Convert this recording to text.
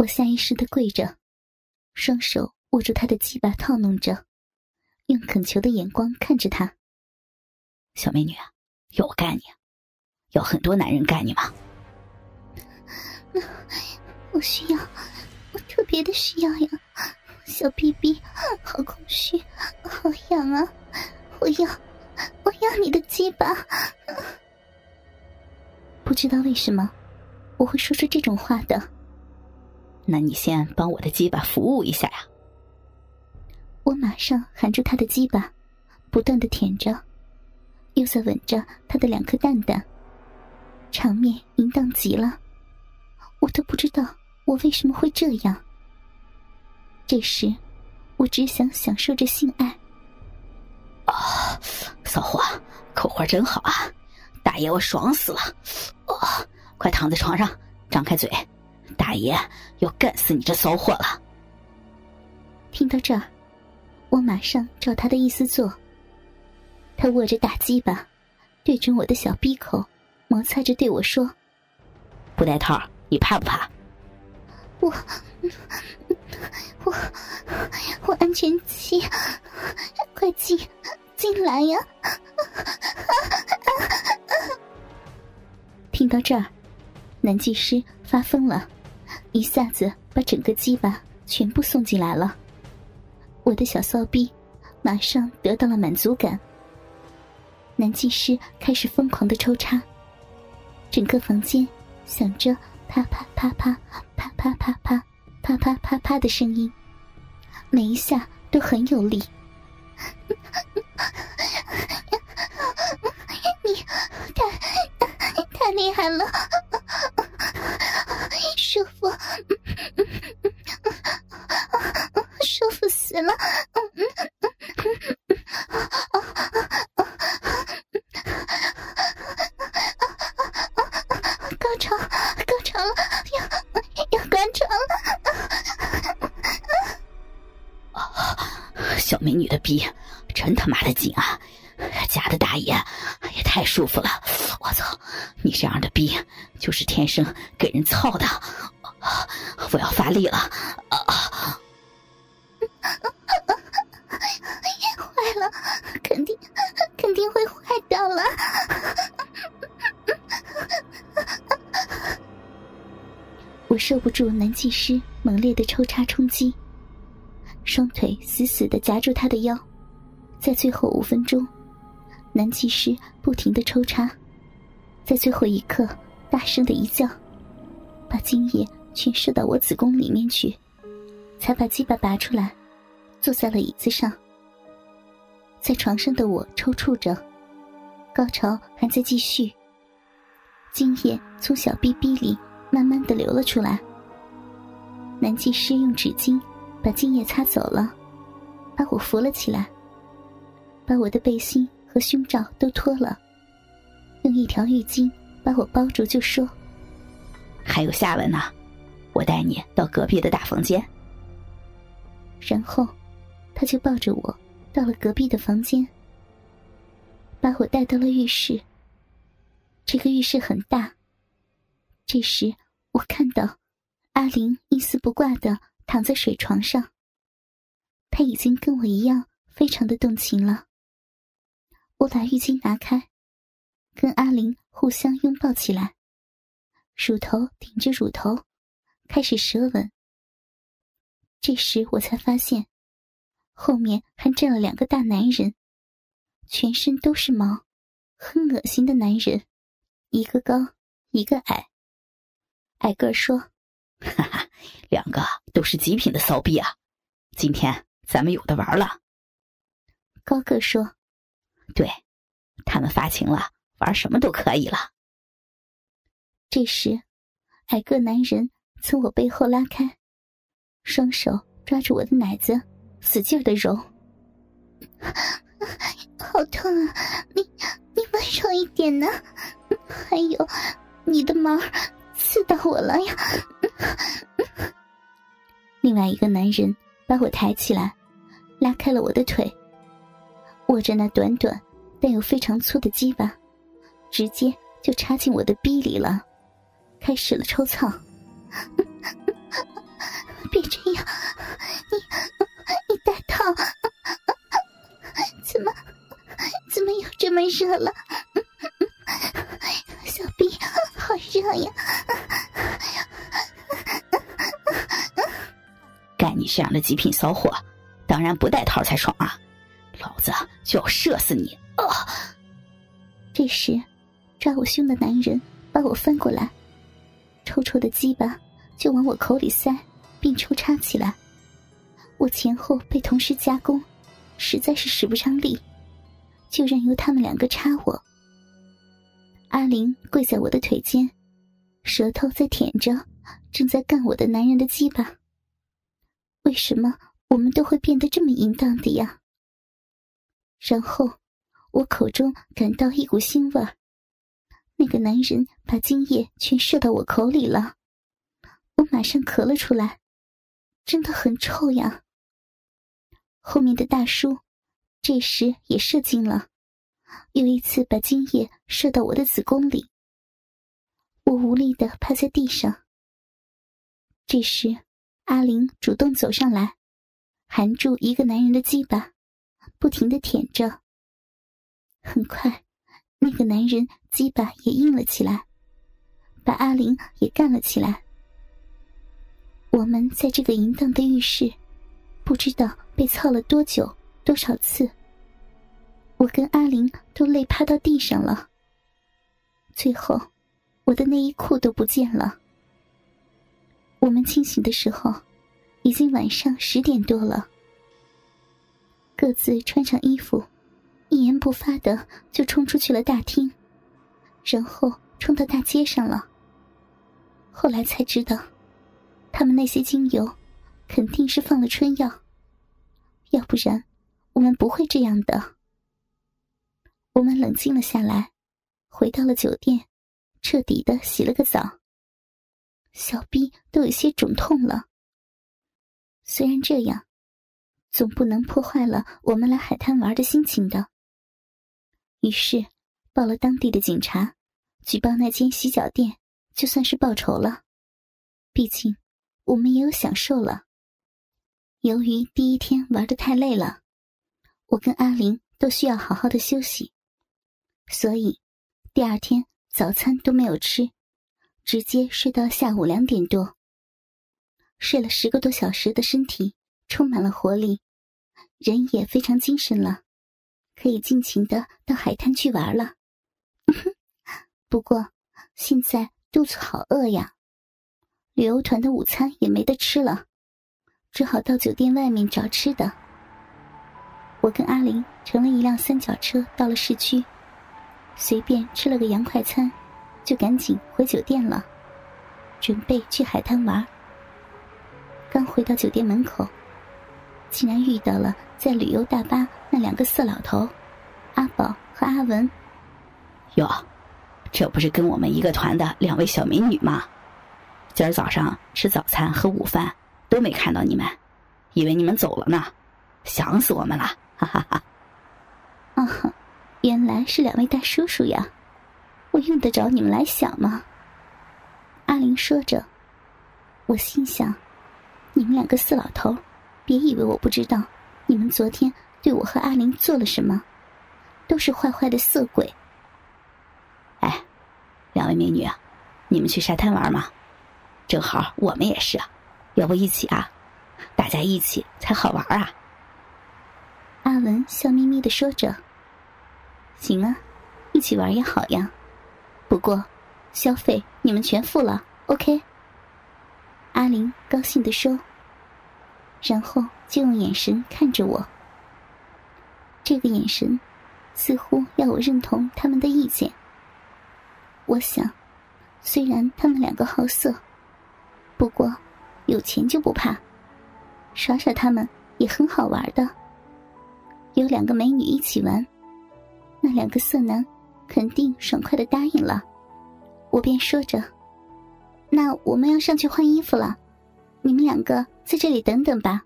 我下意识的跪着，双手握住他的鸡巴套弄着，用恳求的眼光看着他。小美女，要我干你？要很多男人干你吗？我需要，我特别的需要呀！小逼逼，好空虚，好痒啊！我要，我要你的鸡巴！不知道为什么，我会说出这种话的。那你先帮我的鸡巴服务一下呀！我马上含住他的鸡巴，不断的舔着，又在吻着他的两颗蛋蛋，场面淫荡极了。我都不知道我为什么会这样。这时，我只想享受着性爱。啊，骚货，口活真好啊！大爷，我爽死了！哦，快躺在床上，张开嘴，大爷要干死你这骚货了！听到这儿，我马上照他的意思做。他握着大鸡巴，对准我的小逼口，摩擦着对我说：“不带套，你怕不怕？”我。我我安全期，快进进来呀！听到这儿，男技师发疯了，一下子把整个鸡巴全部送进来了。我的小骚逼马上得到了满足感。男技师开始疯狂的抽插，整个房间响着啪啪啪啪啪啪啪啪。啪啪啪啪的声音，每一下都很有力。你太太厉害了，舒服，舒服死了。高潮，高潮了，要要高潮了。小美女的逼真他妈的紧啊！假的大爷也太舒服了！我操，你这样的就是天生给人操的！我要发力了！坏了，肯定肯定会坏掉了！我受不住男技师猛烈的抽插冲击。双腿死死的夹住他的腰，在最后五分钟，男技师不停的抽插，在最后一刻大声的一叫，把精液全射到我子宫里面去，才把鸡巴拔出来，坐在了椅子上。在床上的我抽搐着，高潮还在继续，精液从小逼逼里慢慢的流了出来。男技师用纸巾。把精液擦走了，把我扶了起来，把我的背心和胸罩都脱了，用一条浴巾把我抱住，就说：“还有下文呢，我带你到隔壁的大房间。”然后，他就抱着我到了隔壁的房间，把我带到了浴室。这个浴室很大。这时，我看到阿玲一丝不挂的。躺在水床上，他已经跟我一样，非常的动情了。我把浴巾拿开，跟阿玲互相拥抱起来，乳头顶着乳头，开始舌吻。这时我才发现，后面还站了两个大男人，全身都是毛，很恶心的男人，一个高，一个矮。矮个说。哈哈，两个都是极品的骚逼啊！今天咱们有的玩了。高个说：“对，他们发情了，玩什么都可以了。”这时，矮个男人从我背后拉开，双手抓住我的奶子，使劲的揉。好痛啊！你你温柔一点呢？还有，你的毛。刺到我了呀！另外一个男人把我抬起来，拉开了我的腿，握着那短短但又非常粗的鸡巴，直接就插进我的逼里了，开始了抽草。别这样，你你戴套。怎么怎么又这么热了？小逼，好热呀。干你这样的极品骚货，当然不戴套才爽啊，老子就要射死你。哦。这时。抓我胸的男人把我翻过来，臭臭的鸡巴就往我口里塞，并抽插起来。我前后被同时夹攻，实在是使不上力，就任由他们两个插我。阿玲跪在我的腿间，舌头在舔着正在干我的男人的鸡巴。为什么我们都会变得这么淫荡的呀？然后，我口中感到一股腥味儿，那个男人把精液全射到我口里了，我马上咳了出来，真的很臭呀。后面的大叔这时也射精了，又一次把精液射到我的子宫里。我无力的趴在地上。这时，阿玲主动走上来，含住一个男人的鸡巴，不停的舔着。很快，那个男人鸡巴也硬了起来，把阿玲也干了起来。我们在这个淫荡的浴室。不知道被操了多久、多少次，我跟阿玲都累趴到地上了。最后，我的内衣裤都不见了。我们清醒的时候，已经晚上十点多了。各自穿上衣服，一言不发的就冲出去了大厅，然后冲到大街上了。后来才知道，他们那些精油。肯定是放了春药，要不然我们不会这样的。我们冷静了下来，回到了酒店，彻底的洗了个澡，小臂都有些肿痛了。虽然这样，总不能破坏了我们来海滩玩的心情的。于是报了当地的警察，举报那间洗脚店，就算是报仇了。毕竟我们也有享受了。由于第一天玩的太累了，我跟阿玲都需要好好的休息，所以第二天早餐都没有吃，直接睡到下午两点多。睡了十个多小时的身体充满了活力，人也非常精神了，可以尽情的到海滩去玩了。不过现在肚子好饿呀，旅游团的午餐也没得吃了。只好到酒店外面找吃的。我跟阿玲乘了一辆三角车到了市区，随便吃了个洋快餐，就赶紧回酒店了，准备去海滩玩。刚回到酒店门口，竟然遇到了在旅游大巴那两个色老头，阿宝和阿文。哟，这不是跟我们一个团的两位小美女吗？今儿早上吃早餐和午饭。都没看到你们，以为你们走了呢，想死我们了，哈哈哈！啊，原来是两位大叔叔呀，我用得着你们来想吗？阿玲说着，我心想：你们两个色老头，别以为我不知道，你们昨天对我和阿玲做了什么，都是坏坏的色鬼。哎，两位美女啊，你们去沙滩玩吗？正好我们也是。要不一起啊？大家一起才好玩啊！阿文笑眯眯的说着：“行啊，一起玩也好呀。不过，消费你们全付了，OK？” 阿玲高兴的说，然后就用眼神看着我。这个眼神，似乎要我认同他们的意见。我想，虽然他们两个好色，不过……有钱就不怕，耍耍他们也很好玩的。有两个美女一起玩，那两个色男肯定爽快的答应了。我便说着：“那我们要上去换衣服了，你们两个在这里等等吧。”